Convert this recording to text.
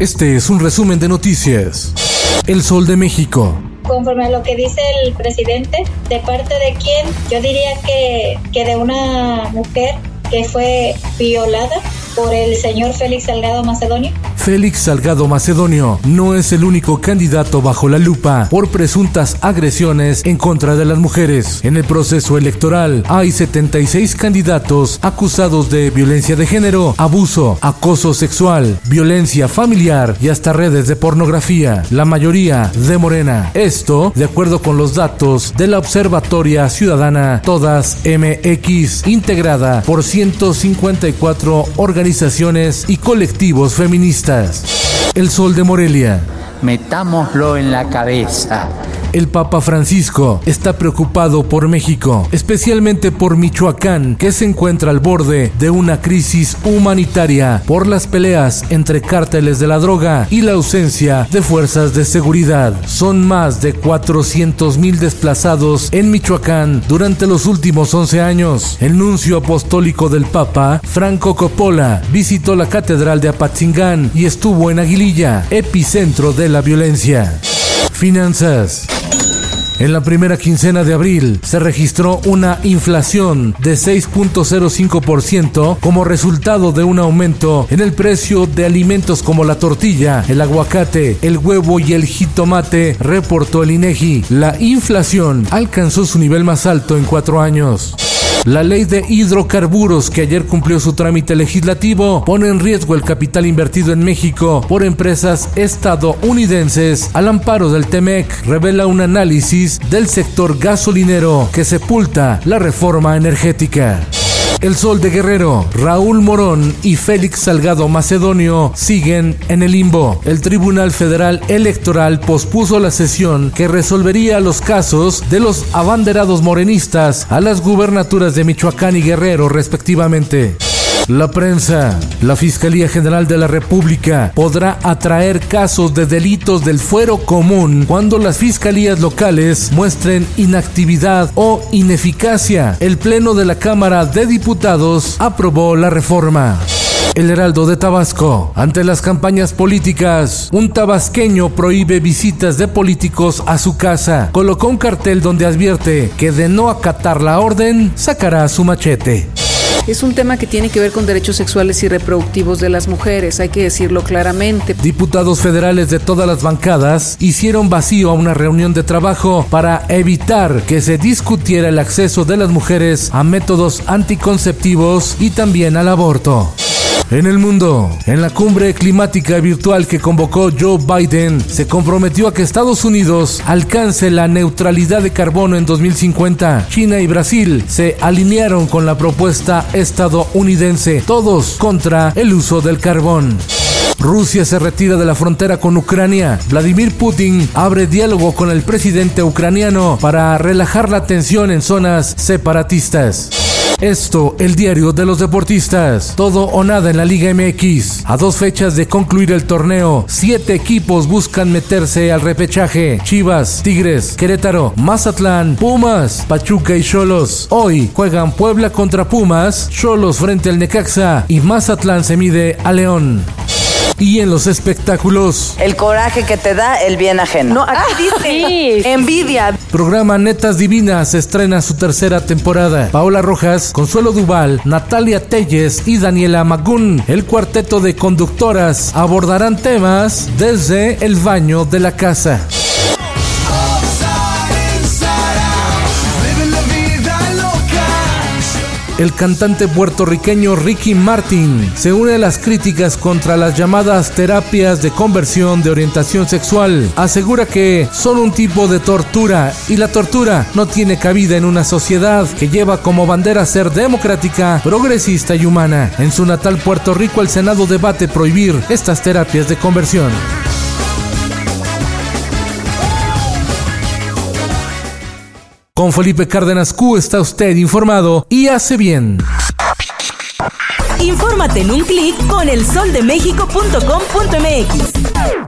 Este es un resumen de noticias. El Sol de México. Conforme a lo que dice el presidente, ¿de parte de quién? Yo diría que, que de una mujer que fue violada por el señor Félix Salgado Macedonio. Félix Salgado Macedonio no es el único candidato bajo la lupa por presuntas agresiones en contra de las mujeres. En el proceso electoral hay 76 candidatos acusados de violencia de género, abuso, acoso sexual, violencia familiar y hasta redes de pornografía, la mayoría de Morena. Esto de acuerdo con los datos de la Observatoria Ciudadana Todas MX, integrada por 154 organizaciones y colectivos feministas. El Sol de Morelia. Metámoslo en la cabeza. El Papa Francisco está preocupado por México, especialmente por Michoacán, que se encuentra al borde de una crisis humanitaria por las peleas entre cárteles de la droga y la ausencia de fuerzas de seguridad. Son más de 400 mil desplazados en Michoacán durante los últimos 11 años. El nuncio apostólico del Papa, Franco Coppola, visitó la Catedral de Apatzingán y estuvo en Aguililla, epicentro de la violencia. Finanzas. En la primera quincena de abril se registró una inflación de 6.05% como resultado de un aumento en el precio de alimentos como la tortilla, el aguacate, el huevo y el jitomate, reportó el INEGI. La inflación alcanzó su nivel más alto en cuatro años. La ley de hidrocarburos que ayer cumplió su trámite legislativo pone en riesgo el capital invertido en México por empresas estadounidenses al amparo del TEMEC, revela un análisis del sector gasolinero que sepulta la reforma energética. El Sol de Guerrero, Raúl Morón y Félix Salgado Macedonio siguen en el limbo. El Tribunal Federal Electoral pospuso la sesión que resolvería los casos de los abanderados morenistas a las gubernaturas de Michoacán y Guerrero respectivamente. La prensa. La Fiscalía General de la República podrá atraer casos de delitos del fuero común cuando las fiscalías locales muestren inactividad o ineficacia. El Pleno de la Cámara de Diputados aprobó la reforma. El Heraldo de Tabasco. Ante las campañas políticas, un tabasqueño prohíbe visitas de políticos a su casa. Colocó un cartel donde advierte que de no acatar la orden, sacará su machete. Es un tema que tiene que ver con derechos sexuales y reproductivos de las mujeres, hay que decirlo claramente. Diputados federales de todas las bancadas hicieron vacío a una reunión de trabajo para evitar que se discutiera el acceso de las mujeres a métodos anticonceptivos y también al aborto. En el mundo, en la cumbre climática virtual que convocó Joe Biden, se comprometió a que Estados Unidos alcance la neutralidad de carbono en 2050. China y Brasil se alinearon con la propuesta estadounidense, todos contra el uso del carbón. Rusia se retira de la frontera con Ucrania. Vladimir Putin abre diálogo con el presidente ucraniano para relajar la tensión en zonas separatistas. Esto, el diario de los deportistas. Todo o nada en la Liga MX. A dos fechas de concluir el torneo, siete equipos buscan meterse al repechaje. Chivas, Tigres, Querétaro, Mazatlán, Pumas, Pachuca y Cholos. Hoy juegan Puebla contra Pumas, Cholos frente al Necaxa y Mazatlán se mide a León. Y en los espectáculos. El coraje que te da el bien ajeno. No, aquí dice envidia. Programa Netas Divinas estrena su tercera temporada. Paola Rojas, Consuelo Duval, Natalia Telles y Daniela Magún, el cuarteto de conductoras, abordarán temas desde el baño de la casa. El cantante puertorriqueño Ricky Martin se une a las críticas contra las llamadas terapias de conversión de orientación sexual. Asegura que son un tipo de tortura y la tortura no tiene cabida en una sociedad que lleva como bandera ser democrática, progresista y humana. En su natal Puerto Rico el Senado debate prohibir estas terapias de conversión. Con Felipe Cárdenas Q está usted informado y hace bien. Infórmate en un clic con elsoldemexico.com.mx.